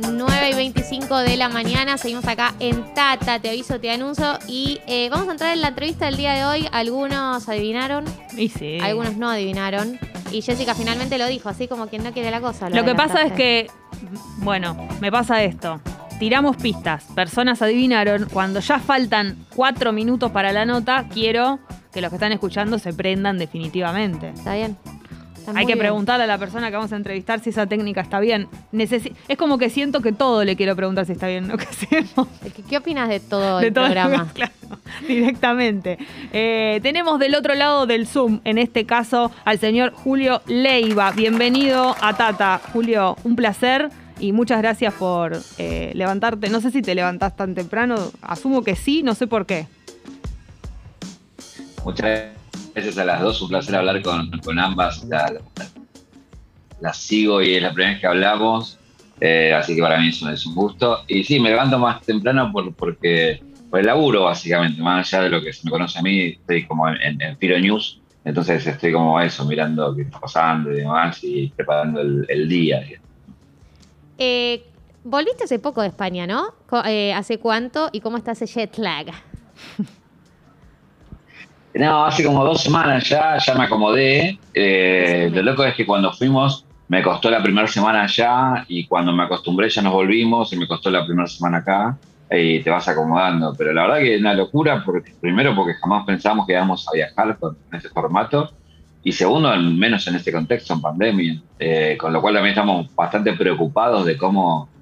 9 y 25 de la mañana. Seguimos acá en Tata, te aviso, te anuncio. Y eh, vamos a entrar en la entrevista del día de hoy. Algunos adivinaron, Y sí. algunos no adivinaron. Y Jessica finalmente lo dijo, así como quien no quiere la cosa. Lo que pasa es que, bueno, me pasa esto. Tiramos pistas, personas adivinaron. Cuando ya faltan cuatro minutos para la nota, quiero que los que están escuchando se prendan definitivamente. Está bien. Está Hay que bien. preguntarle a la persona que vamos a entrevistar si esa técnica está bien. Necesi- es como que siento que todo le quiero preguntar si está bien lo que hacemos. ¿Qué, qué opinas de todo de el todo programa? claro, directamente. Eh, tenemos del otro lado del Zoom, en este caso, al señor Julio Leiva. Bienvenido a Tata. Julio, un placer y muchas gracias por eh, levantarte. No sé si te levantás tan temprano, asumo que sí, no sé por qué. Muchas gracias a las dos, un placer hablar con, con ambas. La- la- Las sigo y es la primera vez que hablamos, eh, así que para mí es un, gusto. Y sí, me levanto más temprano por, porque, por el laburo, básicamente, más allá de lo que se me conoce a mí, estoy como en, en, Firo News, entonces estoy como eso, mirando qué está pasando y demás y preparando el, día. Eh, volviste hace poco de España, ¿no? Eh, ¿Hace cuánto y cómo está ese jet lag? No, hace como dos semanas ya, ya me acomodé. Eh, lo loco es que cuando fuimos me costó la primera semana allá y cuando me acostumbré ya nos volvimos y me costó la primera semana acá y te vas acomodando. Pero la verdad que es una locura, porque, primero porque jamás pensamos que íbamos a viajar con ese formato y segundo, en- menos en este contexto, en pandemia. Eh, con lo cual también estamos bastante preocupados de cómo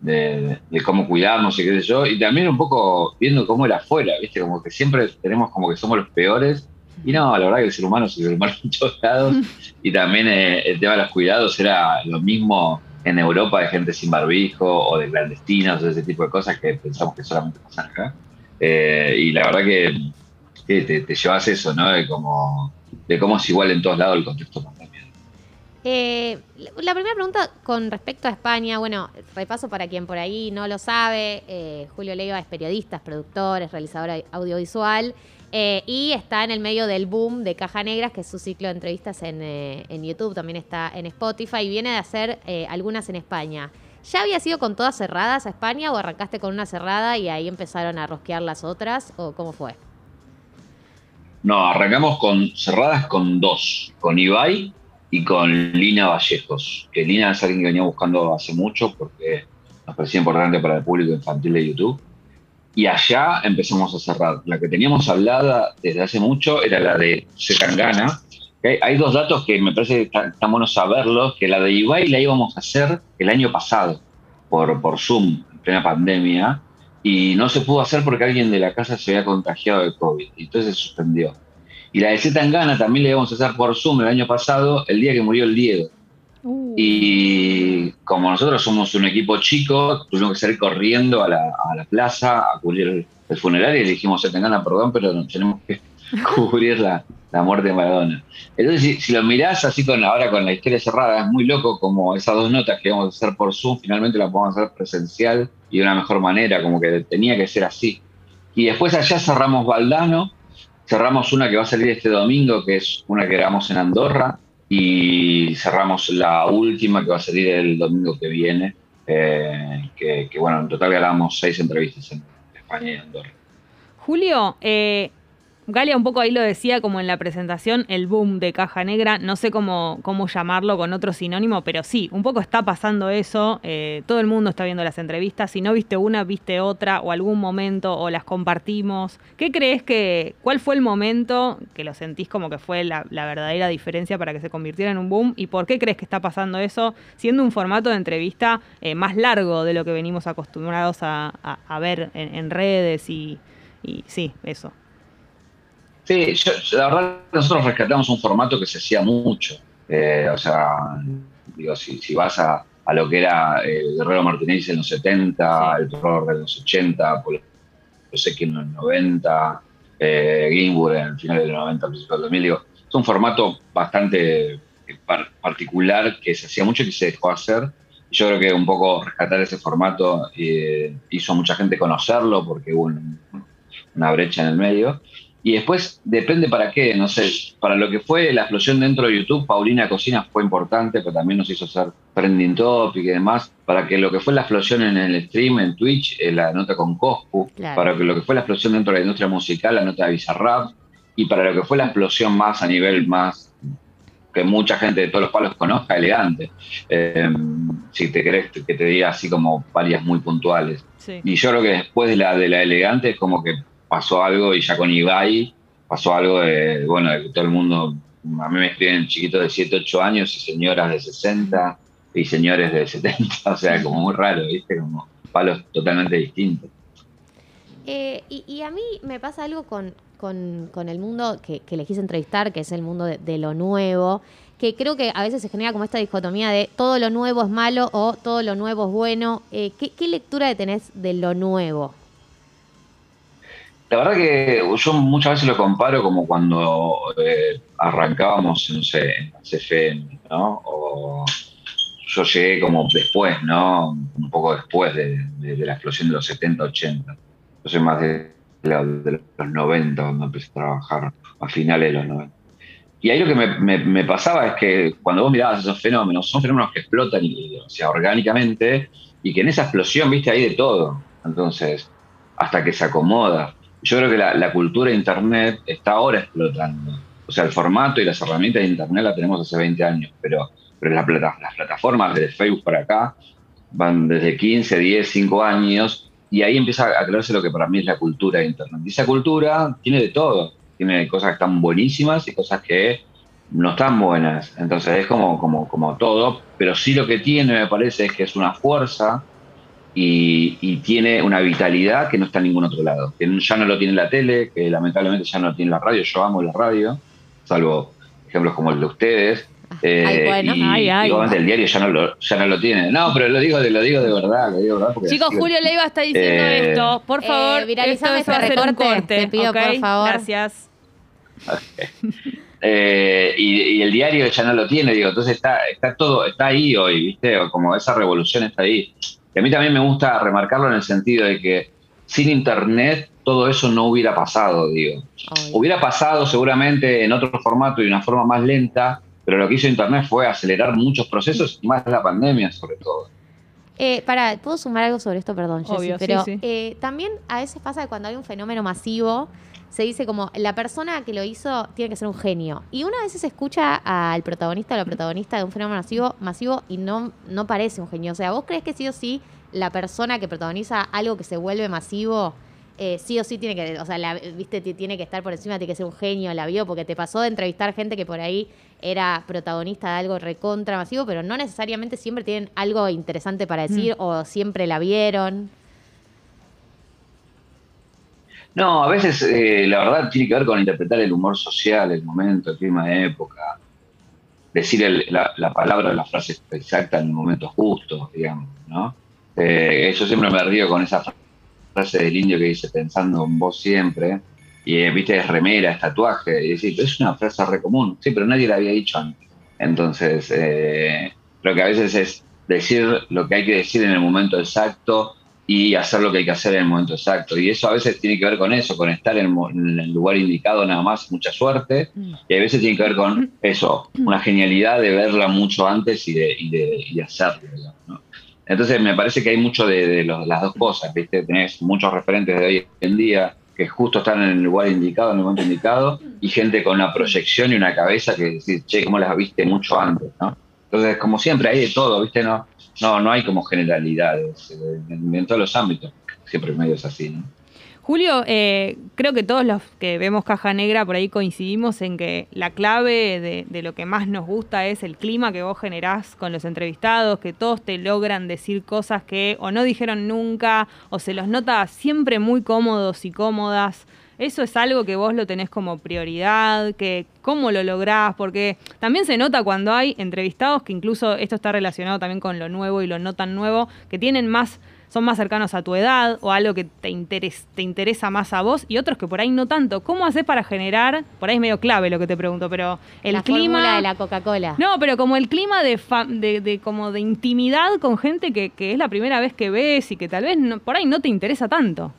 de, de cómo cuidarnos y qué sé yo, y también un poco viendo cómo era afuera, ¿viste? Como que siempre tenemos como que somos los peores, y no, la verdad que el ser humano es el ser humano en todos lados, y también eh, el tema de los cuidados era lo mismo en Europa de gente sin barbijo o de clandestinos, ese tipo de cosas que pensamos que solamente pasan acá. Eh, y la verdad que, que te, te llevas eso, ¿no? De cómo, de cómo es igual en todos lados el contexto. Eh, la primera pregunta con respecto a España, bueno, repaso para quien por ahí no lo sabe, eh, Julio Leiva es periodista, es productor, es realizador au- audiovisual eh, y está en el medio del boom de Caja Negras, que es su ciclo de entrevistas en, YouTube, también está en Spotify y viene de hacer algunas en España. ¿Ya había sido con todas cerradas a España o arrancaste con una cerrada y ahí empezaron a rosquear las otras o cómo fue? No, arrancamos con cerradas con dos, con Ibai y con Lina Vallejos, que Lina es alguien que venía buscando hace mucho porque nos parecía importante para el público infantil de YouTube. Y allá empezamos a cerrar. La que teníamos hablada desde hace mucho era la de Zetangana. que Hay dos datos que me parece que está- están buenos saberlos, que la de Ibai la íbamos a hacer el año pasado por, por Zoom, en plena pandemia, y no se pudo hacer porque alguien de la casa se había contagiado de COVID, y entonces se suspendió. Y la de Zetangana también la íbamos a hacer por Zoom el año pasado, el día que murió el Diego. Uh, Y como nosotros somos un equipo chico, tuvimos que salir corriendo a la, a la plaza a cubrir el, el funeral y le dijimos, se tengan perdón, pero tenemos que cubrir la, la muerte de Maradona. Entonces, si, si lo mirás así con ahora con la historia cerrada, es muy loco como esas dos notas que íbamos a hacer por Zoom, finalmente las podemos hacer presencial y de una mejor manera, como que tenía que ser así. Y después allá cerramos Valdano, cerramos una que va a salir este domingo, que es una que grabamos en Andorra, y cerramos la última que va a salir el domingo que viene, eh, que, que, bueno, en total grabamos seis entrevistas en España y Andorra. Julio, eh, Galia un poco ahí lo decía como en la presentación, el boom de Caja Negra, no sé cómo, cómo llamarlo con otro sinónimo, pero sí, un poco está pasando eso, eh, todo el mundo está viendo las entrevistas, si no viste una, viste otra, o algún momento, o las compartimos. ¿Qué crees que, cuál fue el momento que lo sentís como que fue la, verdadera diferencia para que se convirtiera en un boom? ¿Y por qué crees que está pasando eso, siendo un formato de entrevista eh, más largo de lo que venimos acostumbrados a, ver en, redes y sí, eso? Sí, yo, la verdad nosotros rescatamos un formato que se hacía mucho. Eh, o sea, digo, si, si vas a, a lo que era eh, Guerrero Martínez en los 70, el terror de los 80, Polo Secchi en los 90, eh, Ginsburg en el final del 90, principios del 2000, digo, es un formato bastante eh, par- particular que se hacía mucho y que se dejó hacer. Yo creo que un poco rescatar ese formato eh, hizo a mucha gente conocerlo porque hubo un- una brecha en el medio. Y después depende para qué, no sé, para lo que fue la explosión dentro de YouTube, Paulina Cocina fue importante, pero también nos hizo hacer trending topic y demás, para que lo que fue la explosión en el stream, en Twitch, eh, la nota con Coscu, para que lo que fue la explosión dentro de la industria musical, la nota de Bizarrap, y para lo que fue la explosión más a nivel más que mucha gente de todos los palos conozca, elegante. Eh, si te querés que te diga así como varias muy puntuales. Y yo creo que después de la de la elegante es como que pasó algo y ya con Ibai pasó algo de, bueno, de que todo el mundo, a mí me escriben chiquitos de 7, 8 años y señoras de 60 y señores de 70, o sea, como muy raro, ¿viste? Como palos totalmente distintos. Eh, y, a mí me pasa algo con, con, el mundo que, que, le quise entrevistar, que es el mundo de, lo nuevo, que creo que a veces se genera como esta dicotomía de todo lo nuevo es malo o todo lo nuevo es bueno. Eh, ¿qué, ¿Qué lectura tenés de lo nuevo? La verdad que yo muchas veces lo comparo como cuando eh, arrancábamos, no sé, en CFN, ¿no? O yo llegué como después, ¿no? Un poco después de, la explosión de los 70, 80. Yo soy más de, los 90 cuando empecé a trabajar, a finales de los 90. Y ahí lo que me, pasaba es que cuando vos mirabas esos fenómenos, son fenómenos que explotan, y, o sea, orgánicamente, y que en esa explosión, viste, ahí de todo. Entonces, hasta que se acomoda yo creo que la, cultura de Internet está ahora explotando. O sea, el formato y las herramientas de Internet la tenemos hace 20 años, pero, pero las, las plataformas de Facebook para acá van desde 15, 10, 5 años y ahí empieza a crearse lo que para mí es la cultura de Internet. Y esa cultura tiene de todo. Tiene cosas que están buenísimas y cosas que no están buenas. Entonces es como, como, como todo, pero sí lo que tiene, me parece, es que es una fuerza y, tiene una vitalidad que no está en ningún otro lado. Que ya no lo tiene la tele, que lamentablemente ya no lo tiene la radio. Yo amo la radio, salvo ejemplos como el de ustedes. Eh, y, igualmente el diario ya no, lo, ya no lo tiene. No, pero lo digo, lo digo de verdad. Lo digo de verdad Chicos, Julio Leiva está diciendo eh, esto. Por eh, favor, eh, viralizame ese recorte. Te pido, por favor. Gracias. y, y, el diario ya no lo tiene, digo, entonces está, está todo, está ahí hoy, ¿viste? Como esa revolución está ahí. Y a mí también me gusta remarcarlo en el sentido de que sin Internet todo eso no hubiera pasado, digo. Hubiera pasado seguramente en otro formato y de una forma más lenta, pero lo que hizo Internet fue acelerar muchos procesos y más la pandemia sobre todo. Eh, para, ¿puedo sumar algo sobre esto? Perdón, Obvio, pero eh, también a veces pasa que cuando hay un fenómeno masivo, se dice como la persona que lo hizo tiene que ser un genio. Y una vez se escucha al protagonista o la protagonista de un fenómeno masivo, masivo y no, no parece un genio. O sea, ¿vos crees que sí o sí la persona que protagoniza algo que se vuelve masivo, eh, sí o sí tiene que, o sea, la, viste, tiene que estar por encima, tiene que ser un genio, la vio, porque te pasó de entrevistar gente que por ahí era protagonista de algo recontra masivo, pero no necesariamente siempre tienen algo interesante para decir mm. o siempre la vieron. No, a veces eh, la verdad tiene que ver con interpretar el humor social, el momento, el clima de época, decir la, palabra la frase exacta en el momento justo, digamos, ¿no? Eh, yo siempre me río con esa frase del indio que dice pensando en vos siempre, y eh, viste, es remera, es tatuaje, y decir, es una frase re común, sí, pero nadie la había dicho antes. Entonces, creo que a veces es decir lo que hay que decir en el momento exacto y hacer lo que hay que hacer en el momento exacto. Y eso a veces tiene que ver con eso, con estar en, el lugar indicado nada más, mucha suerte. Mm. Y a veces tiene que ver con eso, una genialidad de verla mucho antes y de, y de, y hacerlo. Entonces me parece que hay mucho de, las dos cosas, ¿viste? Tenés muchos referentes de hoy en día que justo están en el lugar indicado, en el momento indicado, y gente con una proyección y una cabeza que decís, che, ¿cómo las viste mucho antes? ¿no? Entonces, como siempre, hay de todo, ¿viste? No, no, no hay como generalidades en, todos los ámbitos. Siempre medio es así, ¿no? Julio, eh, creo que todos los que vemos Caja Negra por ahí coincidimos en que la clave de, de, lo que más nos gusta es el clima que vos generás con los entrevistados, que todos te logran decir cosas que o no dijeron nunca o se los nota siempre muy cómodos y cómodas. Eso es algo que vos lo tenés como prioridad, que cómo lo lográs, porque también se nota cuando hay entrevistados que incluso esto está relacionado también con lo nuevo y lo no tan nuevo, que tienen más son más cercanos a tu edad o algo que te, te interesa más a vos y otros que por ahí no tanto. ¿Cómo haces para generar, por ahí es medio clave lo que te pregunto, pero el la clima de la Coca-Cola. No, pero como el clima de, de, como de intimidad con gente que, es la primera vez que ves y que tal vez por ahí no te interesa tanto.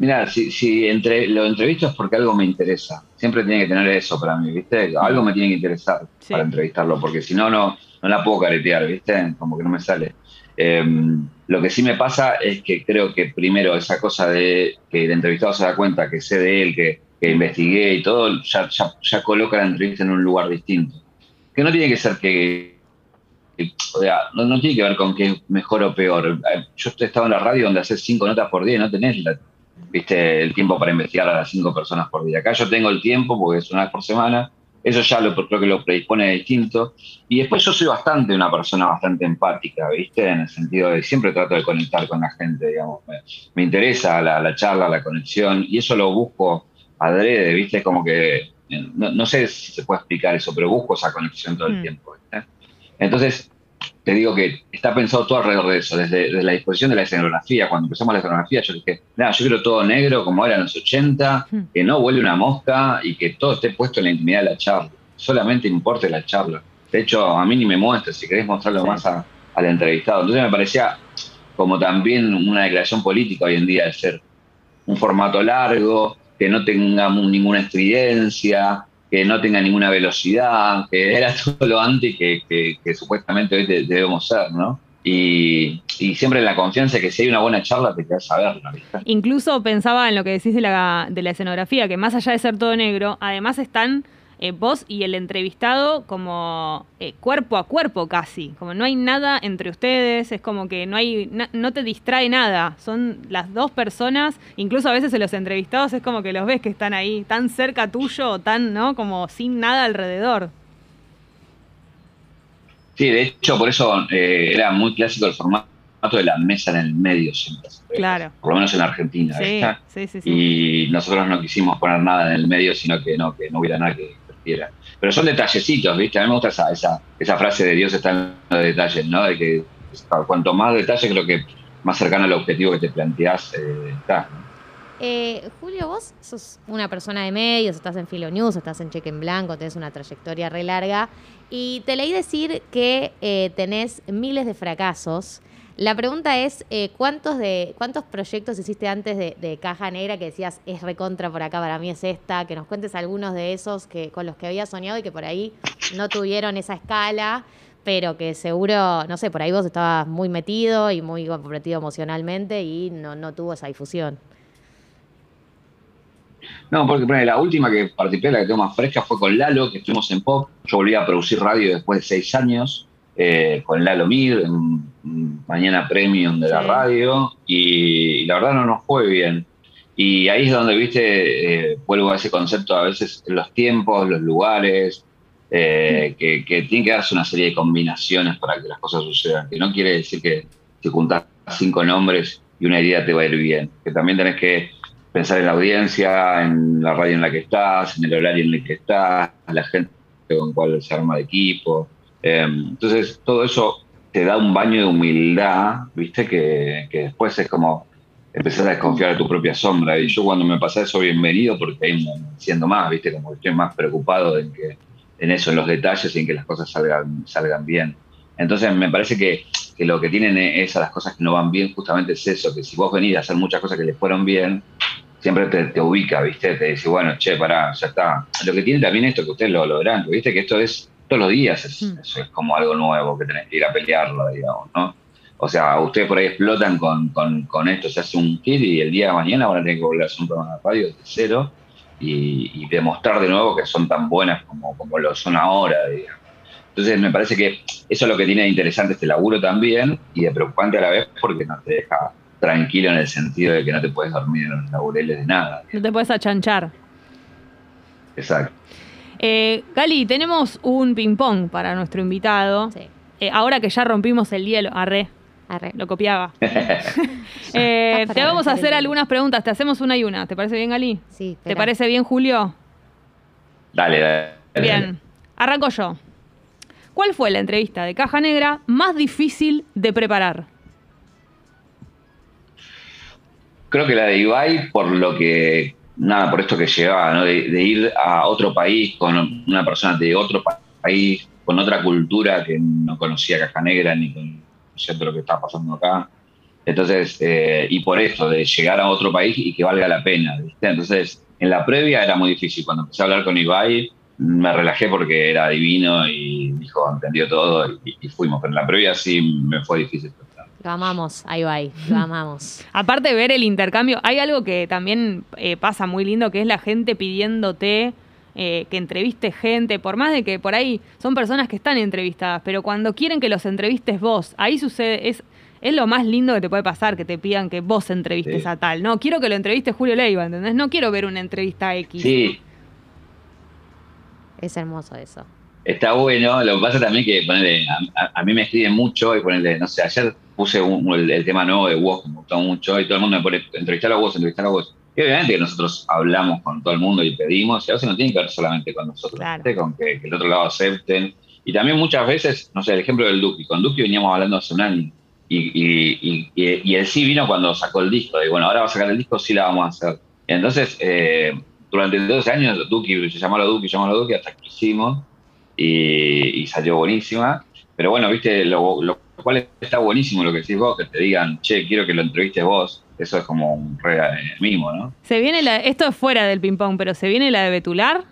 Mira, si, si entre, lo entrevisto es porque algo me interesa. Siempre tiene que tener eso para mí, ¿viste? Algo me tiene que interesar para entrevistarlo, porque si no, no, no la puedo caretear, ¿viste? Como que no me sale. Em, lo que sí me pasa es que creo que primero esa cosa de que el entrevistado se da cuenta que sé de él, que, investigué y todo, ya, ya, coloca la entrevista en un lugar distinto. Que no tiene que ser que o sea, no, tiene que ver con que es mejor o peor. Yo he estado en la radio donde haces cinco notas por día y no tenés la, viste, el tiempo para investigar a las cinco personas por día. Acá yo tengo el tiempo porque es una vez por semana, eso ya lo, creo que lo predispone distinto. Y después yo soy bastante una persona bastante empática, ¿viste? En el sentido de siempre trato de conectar con la gente, digamos. Me, interesa la, charla, la conexión, y eso lo busco adrede, ¿viste? Como que, no, sé si se puede explicar eso, pero busco esa conexión todo el mm. tiempo, ¿viste? Entonces, te digo que está pensado todo alrededor de eso, desde, la disposición de la escenografía. Cuando empezamos la escenografía, yo dije, nada, yo quiero todo negro como era en los 80, hmm. que no huele una mosca y que todo esté puesto en la intimidad de la charla. Solamente importe la charla. De hecho, a mí ni me muestres, si querés mostrarlo más al entrevistado. Entonces me parecía como también una declaración política hoy en día de ser un formato largo, que no tenga ninguna estridencia, que no tenga ninguna velocidad, que era todo lo antes que, que, supuestamente hoy debemos ser, ¿no? Y, siempre en la confianza que si hay una buena charla te quedas a verla. Incluso pensaba en lo que decís de la, de la escenografía, que más allá de ser todo negro, además están eh, vos y el entrevistado como eh, cuerpo a cuerpo casi, como no hay nada entre ustedes, es como que no hay no te distrae nada, son las dos personas, incluso a veces en los entrevistados es como que los ves que están ahí tan cerca tuyo, tan, ¿no? Como sin nada alrededor. Sí, de hecho por eso eh, era muy clásico el formato de la mesa en el medio siempre. Claro. Por lo menos en Argentina. Sí, sí, sí, y nosotros no quisimos poner nada en el medio, sino que no, que no hubiera nada que, pero son detallecitos, ¿viste? A mí me gusta esa, esa, esa frase de Dios está en los detalles, ¿no? De que cuanto más detalles, creo que más cercano al objetivo que te planteás eh, estás, eh, Julio, vos sos una persona de medios, estás en Filo News, estás en Cheque en Blanco, tenés una trayectoria re larga y te leí decir que eh, tenés miles de fracasos la pregunta es, eh, ¿cuántos, de, ¿cuántos proyectos hiciste antes de, Caja Negra que decías, es recontra por acá, para mí es esta? Que nos cuentes algunos de esos que, con los que habías soñado y que por ahí no tuvieron esa escala, pero que seguro, no sé, por ahí vos estabas muy metido y muy comprometido emocionalmente y no, no tuvo esa difusión. No, porque la última que participé, la que tengo más fresca, fue con Lalo, que estuvimos en Pop. Yo volví a producir radio después de seis años. Eh, con Lalo Mir, en Mañana Premium de la radio, y, la verdad no nos fue bien. Y ahí es donde, viste, eh, vuelvo a ese concepto, a veces los tiempos, los lugares, eh, que, que tiene que darse una serie de combinaciones para que las cosas sucedan, que no quiere decir que si juntas cinco nombres y una idea te va a ir bien, que también tenés que pensar en la audiencia, en la radio en la que estás, en el horario en el que estás, la gente con cual se arma de equipo, Em, entonces, todo eso te da un baño de humildad, ¿viste? Que, después es como empezar a desconfiar de tu propia sombra. Y yo cuando me pasa eso, bienvenido, porque ahí siendo más, ¿viste? Como estoy más preocupado en, que, en eso, en los detalles y en que las cosas salgan, salgan bien. Entonces, me parece que, lo que tienen es a las cosas que no van bien, justamente es eso, que si vos venís a hacer muchas cosas que les fueron bien, siempre te, ubica, ¿viste? Te dice, bueno, che, pará, ya está. Lo que tiene también esto, que ustedes lo lograrán, ¿viste? Que esto es todos los días es, mm. es, como algo nuevo que tenés que ir a pelearlo, digamos, ¿no? O sea, ustedes por ahí explotan con, con, esto, se hace un kit y el día de mañana van a tener que volver a hacer un programa de radio desde cero y, demostrar de nuevo que son tan buenas como, como lo son ahora, digamos. Entonces me parece que eso es lo que tiene de interesante este laburo también y de preocupante a la vez porque no te deja tranquilo en el sentido de que no te puedes dormir en los laureles de nada. No te puedes achanchar. Exacto. Eh, Gali, tenemos un ping-pong para nuestro invitado. Eh, ahora que ya rompimos el hielo, arre. Arre. Lo copiaba. Eh, te vamos a hacer algunas preguntas. Te hacemos una y una. ¿Te parece bien, Gali? Sí. ¿Te parece bien, Julio? Dale, dale. Bien. Arranco yo. ¿Cuál fue la entrevista de Caja Negra más difícil de preparar? Creo que la de Ibai, por lo que nada, por esto que llevaba, ¿no? de, ir a otro país con una persona de otro país, con otra cultura que no conocía Caja Negra ni conocía lo que estaba pasando acá. Entonces, eh, y por eso, de llegar a otro país y que valga la pena, ¿viste? Entonces, en la previa era muy difícil. Cuando empecé a hablar con Ibai, me relajé porque era divino y dijo, entendió todo y, fuimos. Pero en la previa sí me fue difícil. Lo amamos, ahí va, lo amamos. Aparte de ver el intercambio, hay algo que también eh, pasa muy lindo, que es la gente pidiéndote eh, que entreviste gente, por más de que por ahí son personas que están entrevistadas, pero cuando quieren que los entrevistes vos, ahí sucede, es, es lo más lindo que te puede pasar, que te pidan que vos entrevistes a tal. No, quiero que lo entreviste Julio Leiva, ¿entendés? No quiero ver una entrevista X. Sí, es hermoso eso. Está bueno, lo que pasa también que ponele, a, mí me escriben mucho y ponerle, no sé, ayer puse el, tema nuevo de vos, me gustó mucho, y todo el mundo me pone entrevistar a vos, entrevistar a vos. Y obviamente que nosotros hablamos con todo el mundo y pedimos, y a veces no tiene que ver solamente con nosotros, con que, el otro lado acepten. Y también muchas veces, no sé, el ejemplo del Duki, con Duki veníamos hablando hace un año, y, y, y, y él sí vino cuando sacó el disco, y bueno, ahora va a sacar el disco, sí la vamos a hacer. entonces, eh, durante 12 años, Duki, se llamó la Duki, la Duki, hasta que hicimos y, salió buenísima. Pero bueno, viste, lo, cual está buenísimo lo que decís vos, que te digan, che, quiero que lo entrevistes vos. Eso es como un re eh, mimo, ¿no? Se viene la, esto es fuera del ping-pong, pero ¿se viene la de Betular?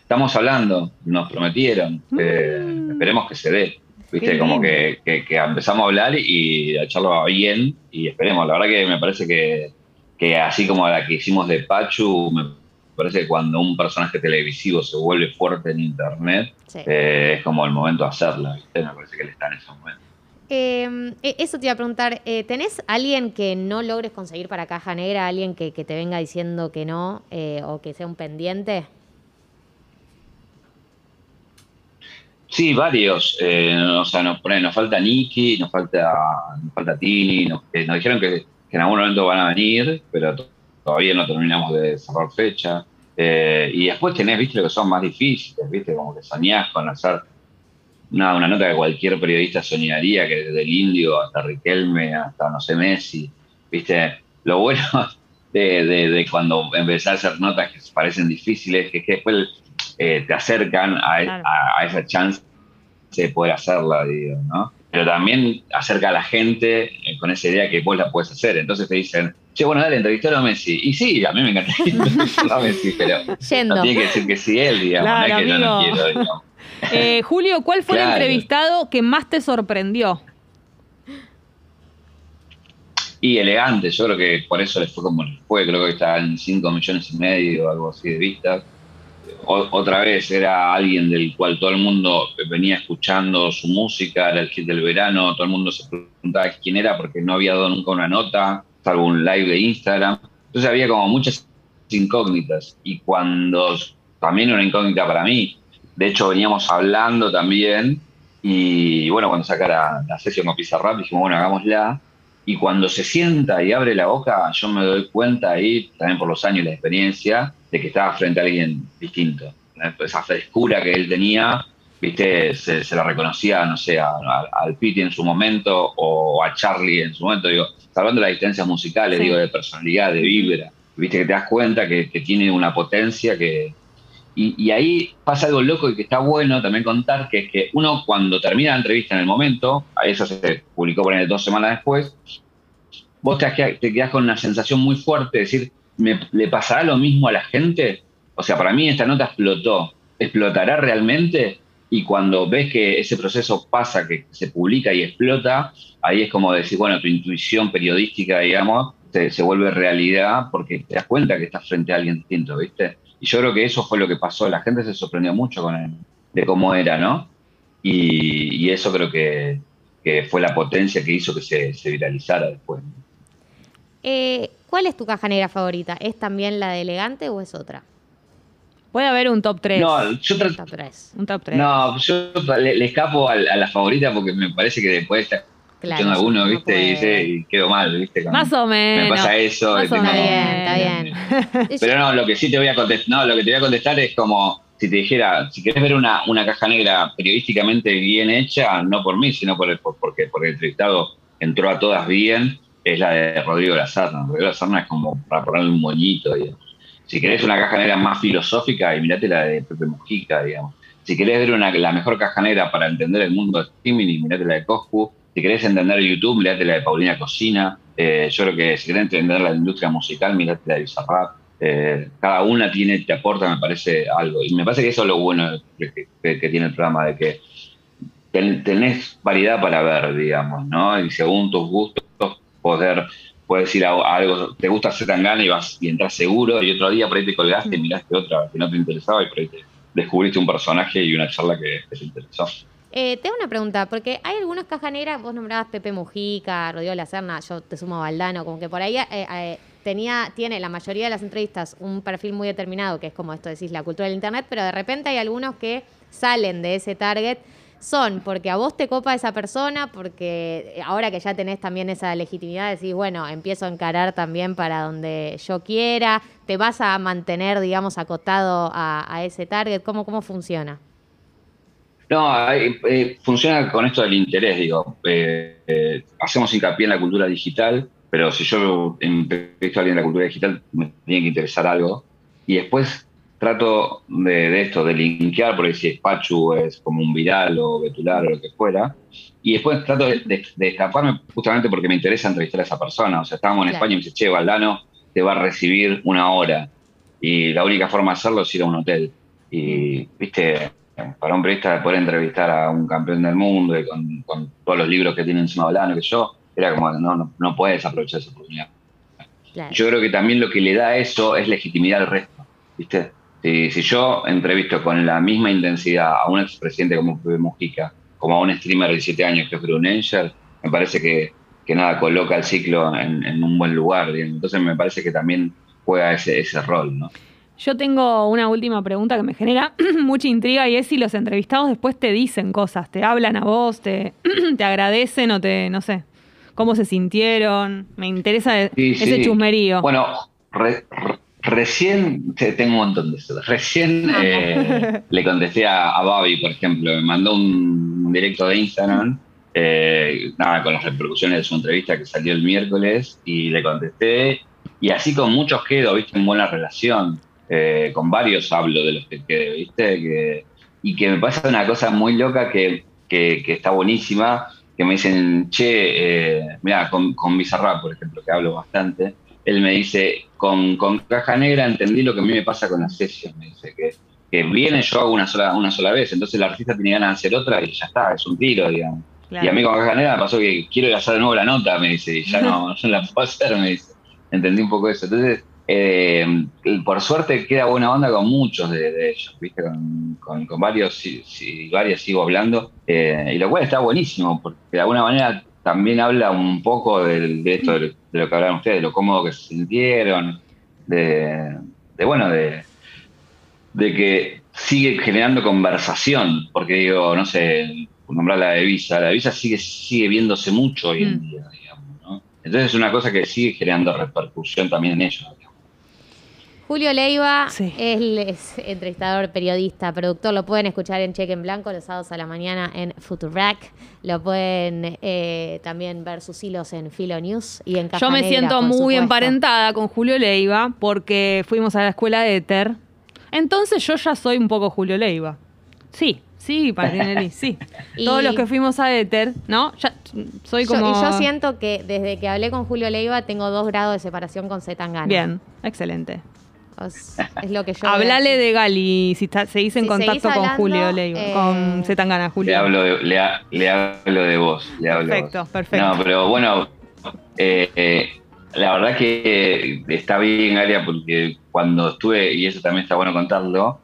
Estamos hablando, nos prometieron, mm. esperemos que se dé. Viste, como que, empezamos a hablar y a echarlo bien y esperemos. La verdad que me parece que, que así como la que hicimos de Pachu, me parece que cuando un personaje televisivo se vuelve fuerte en internet, eh, es como el momento de hacerla, ¿viste? Me parece que él está en ese momento. Em, e, eso te iba a preguntar, eh, ¿tenés alguien que no logres conseguir para Caja Negra, alguien que, te venga diciendo que no eh, o que sea un pendiente? Sí, varios. o sea, nos, nos falta Nicky, nos falta, nos falta Tini, nos, nos dijeron que, que, en algún momento van a venir, pero todavía no terminamos de cerrar fecha. Eh, y después tenés, viste, lo que son más difíciles, viste, como que soñás con hacer una, una nota que cualquier periodista soñaría, que desde el indio hasta Riquelme, hasta, no sé, Messi, viste. Lo bueno de, de, cuando empezás a hacer notas que parecen difíciles, que es que después eh, te acercan a, a, esa chance de poder hacerla, digo, ¿no? Pero también acerca a la gente eh, con esa idea que vos la puedes hacer. Entonces te dicen, che, bueno, dale, entrevistar a Messi. Y sí, a mí me encanta entrevistar a Messi, pero no tiene que decir que sí él, digamos, no es que yo no quiero, digamos. Eh, Julio, ¿cuál fue el entrevistado que más te sorprendió? Y elegante, yo creo que por eso le fue como le fue, creo que está en 5 millones y medio o algo así de vistas. Otra vez era alguien del cual todo el mundo venía escuchando su música, era el hit del verano, todo el mundo se preguntaba quién era porque no había dado nunca una nota salvo un live de Instagram. Entonces había como muchas incógnitas y cuando también una incógnita para mí, de hecho veníamos hablando también y bueno, cuando sacara la sesión con Pizarrap dijimos, bueno, hagámosla. Y cuando se sienta y abre la boca, yo me doy cuenta ahí, también por los años y la experiencia, de que estaba frente a alguien distinto. Esa frescura que él tenía, viste, se, la reconocía, no sé, al Piti en su momento o a Charlie en su momento. Digo, hablando de las distancias musicales, digo, de personalidad, de vibra, viste que te das cuenta que, tiene una potencia que... Y, ahí pasa algo loco y que está bueno también contar, que es que uno cuando termina la entrevista en el momento, a eso se publicó por ahí dos semanas después, vos te, te quedás con una sensación muy fuerte de decir, ¿me, ¿le pasará lo mismo a la gente? O sea, para mí esta nota explotó. ¿Explotará realmente? y cuando ves que ese proceso pasa, que se publica y explota, ahí es como decir, bueno, tu intuición periodística, digamos, se, vuelve realidad porque te das cuenta que estás frente a alguien distinto, ¿viste? Y yo creo que eso fue lo que pasó, la gente se sorprendió mucho con él, de cómo era, ¿no? Y, eso creo que, fue la potencia que hizo que se, viralizara después. Eh, ¿Cuál es tu caja negra favorita? ¿Es también la de elegante o es otra? Puede haber un top 3. No, yo un top 3. Un top 3. No, yo le, escapo a, la favorita porque me parece que después está claro, alguno, ¿viste? y, dice, y, quedo mal, ¿viste? Más o menos. Me pasa eso. Más o menos. Está bien, está bien. Pero no, lo que sí te voy a contestar, no, lo que te voy a contestar es como si te dijera, si querés ver una, una caja negra periodísticamente bien hecha, no por mí, sino por el, porque, porque el entrevistado entró a todas bien, es la de Rodrigo Lazarna. Rodrigo Lazarna es como para ponerle un moñito, digamos si querés una caja negra más filosófica, y mirate la de Pepe Mujica, digamos. Si querés ver una, la mejor caja negra para entender el mundo de streaming, mirate la de Coscu. Si querés entender YouTube, mirate la de Paulina Cocina. Eh, yo creo que si querés entender la industria musical, mirate la de Bizarrap. Eh, cada una tiene, te aporta, me parece, algo. Y me parece que eso es lo bueno que, que tiene el programa, de que tenés variedad para ver, digamos, ¿no? Y según tus gustos, poder, puedes ir a, algo, te gusta hacer tangana y vas y entras seguro, y otro día por ahí te colgaste miraste otra que no te interesaba y por ahí te descubriste un personaje y una charla que, te interesó. Eh, tengo una pregunta, porque hay algunos cajaneras, vos nombrabas Pepe Mujica, Rodrigo Lacerna, yo te sumo a Valdano, como que por ahí eh, eh, tenía, tiene la mayoría de las entrevistas un perfil muy determinado, que es como esto decís, la cultura del Internet, pero de repente hay algunos que salen de ese target son porque a vos te copa esa persona, porque ahora que ya tenés también esa legitimidad, decís, bueno, empiezo a encarar también para donde yo quiera, te vas a mantener, digamos, acotado a, ese target, ¿cómo, cómo funciona? No, eh, funciona con esto del interés, digo. Eh, eh, hacemos hincapié en la cultura digital, pero si yo entrevisto a alguien en la cultura digital, me tiene que interesar algo. Y después trato de, esto, de linkear, porque si es Pachu es como un viral o Betular o lo que fuera, y después trato de, escaparme justamente porque me interesa entrevistar a esa persona. O sea, estábamos en España y me dice, che, Valdano te va a recibir una hora, y la única forma de hacerlo es ir a un hotel. Y, viste, para un periodista poder entrevistar a un campeón del mundo y con, todos los libros que tiene encima Valdano, que yo, era como, no, no, no puedes aprovechar esa oportunidad. Yo creo que también lo que le da eso es legitimidad al resto, ¿viste? Si, yo entrevisto con la misma intensidad a un expresidente como Pepe Mujica, como a un streamer de 17 años que es Bruno Angel, me parece que, nada, coloca el ciclo en, un buen lugar. Entonces me parece que también juega ese, ese rol, ¿no? Yo tengo una última pregunta que me genera mucha intriga y es si los entrevistados después te dicen cosas, te hablan a vos, te, te agradecen o te, no sé, cómo se sintieron. Me interesa ese chusmerío. Bueno, Recién, tengo un montón de eso. Recién eh, le contesté a, a Babi, por ejemplo, me mandó un, directo de Instagram, eh, nada, con las repercusiones de su entrevista que salió el miércoles, y le contesté, y así con muchos quedo, viste, en buena relación. Eh, con varios hablo de los que quedo, viste, y que me pasa una cosa muy loca que, que, está buenísima, que me dicen, che, mira, con, con Bizarrap, por ejemplo, que hablo bastante, él me dice, con, Caja Negra entendí lo que a mí me pasa con las sesiones, me dice, que, que viene yo hago una sola, una sola vez, entonces el artista tiene ganas de hacer otra y ya está, es un tiro, digamos. Y a mí con Caja Negra me pasó que quiero hacer de nuevo la nota, me dice, y ya no, no la puedo hacer, me dice. Entendí un poco eso. Entonces, eh, por suerte queda buena onda con muchos de, ellos, ¿viste? Con, con, varios, si, varias sigo hablando, eh, y lo cual está buenísimo, porque de alguna manera también habla un poco de, esto, de, lo que hablaron ustedes, de lo cómodo que se sintieron, de, bueno, de, de que sigue generando conversación, porque digo, no sé, nombrar la de Visa, la de Visa sigue, sigue viéndose mucho hoy en mm. día, digamos, ¿no? Entonces es una cosa que sigue generando repercusión también en ellos. Julio Leiva es, entrevistador, periodista, productor. Lo pueden escuchar en Cheque en Blanco los sábados a la mañana en Futurac. Lo pueden eh, también ver sus hilos en Filo News y en Yo me siento muy emparentada con Julio Leiva porque fuimos a la escuela de Ether. Entonces yo ya soy un poco Julio Leiva. Sí, Sí, Patinelli, sí. Todos los que fuimos a Ether, ¿no? Ya soy como. y yo siento que desde que hablé con Julio Leiva tengo dos grados de separación con Zetangana. Bien, excelente. Es, lo que yo. Hablale de Gali, si está, seguís en contacto con Julio Leiva, eh, con Zetangana, Julio. Le hablo de, le, hablo de vos. Le hablo perfecto, perfecto. No, pero bueno, eh, eh, la verdad que está bien, Galia, porque cuando estuve, y eso también está bueno contarlo,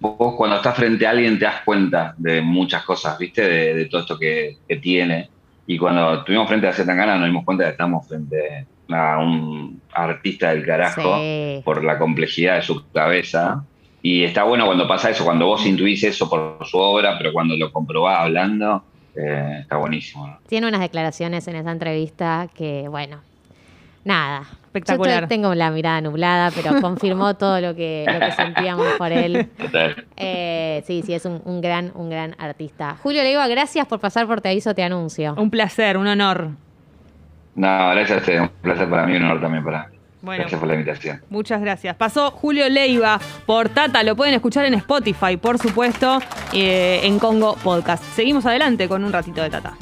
vos cuando estás frente a alguien te das cuenta de muchas cosas, ¿viste? De, todo esto que, tiene. Y cuando estuvimos frente a Zetangana nos dimos cuenta de que estamos frente a un artista del carajo por la complejidad de su cabeza. Y está bueno cuando pasa eso, cuando vos intuís eso por su obra, pero cuando lo comprobás hablando, eh, está buenísimo. Tiene unas declaraciones en esa entrevista que, bueno, nada, espectacular. Yo tengo la mirada nublada, pero confirmó todo lo que, sentíamos por él. Eh, sí, sí, es un, gran, un gran artista. Julio Leiva, gracias por pasar por Te Aviso, Te Anuncio. Un placer, un honor. No, gracias Un placer para mí, un honor también para gracias por la invitación. Muchas gracias. Pasó Julio Leiva por Tata, lo pueden escuchar en Spotify, por supuesto, eh, en Congo Podcast. Seguimos adelante con un ratito de Tata.